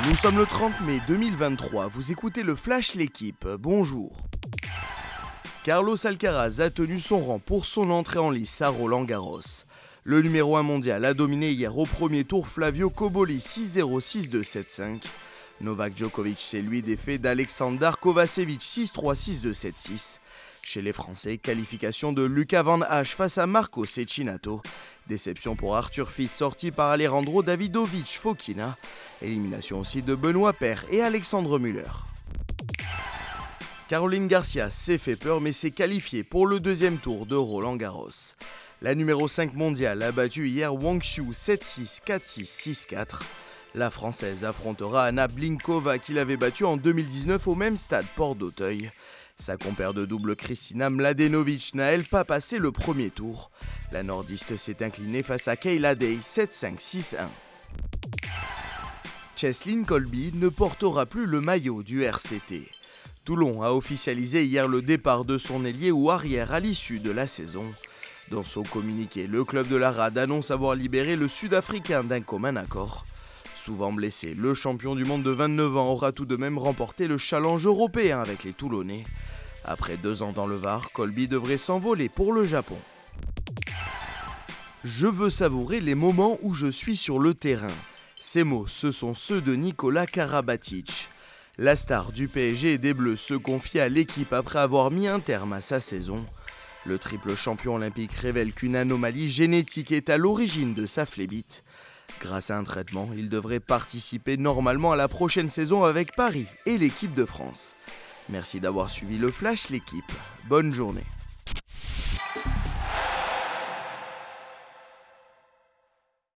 Nous sommes le 30 mai 2023, vous écoutez le Flash L'équipe, bonjour. Carlos Alcaraz a tenu son rang pour son entrée en lice à Roland Garros. Le numéro 1 mondial a dominé hier au premier tour Flavio Coboli 6-0-6-2-7-5. Novak Djokovic s'est lui défait d'Alexander Kovacevic 6-3 6-2-7-6. Chez les Français, qualification de Lucas Van Hache face à Marco Cecchinato. Déception pour Arthur Fils sorti par Alejandro Davidovic Fokina. Élimination aussi de Benoît Paire et Alexandre Muller. Caroline Garcia s'est fait peur mais s'est qualifiée pour le deuxième tour de Roland Garros. La numéro 5 mondiale a battu hier Wang Xiu 7-6, 4-6, 6-4. La Française affrontera Anna Blinkova qui l'avait battue en 2019 au même stade Port d'Auteuil. Sa compère de double Kristina Mladenovic n'a elle pas passé le premier tour. La nordiste s'est inclinée face à Kayla Day 7-5, 6-1. Cheslin Colby ne portera plus le maillot du RCT. Toulon a officialisé hier le départ de son ailier ou arrière à l'issue de la saison. Dans son communiqué, le club de la RAD annonce avoir libéré le Sud-Africain d'un commun accord. Souvent blessé, le champion du monde de 29 ans aura tout de même remporté le challenge européen avec les Toulonnais. Après deux ans dans le Var, Colby devrait s'envoler pour le Japon. Je veux savourer les moments où je suis sur le terrain. Ces mots, ce sont ceux de Nicolas Karabatic. La star du PSG et des Bleus se confie à l'équipe après avoir mis un terme à sa saison. Le triple champion olympique révèle qu'une anomalie génétique est à l'origine de sa phlébite. Grâce à un traitement, il devrait participer normalement à la prochaine saison avec Paris et l'équipe de France. Merci d'avoir suivi le Flash l'équipe. Bonne journée.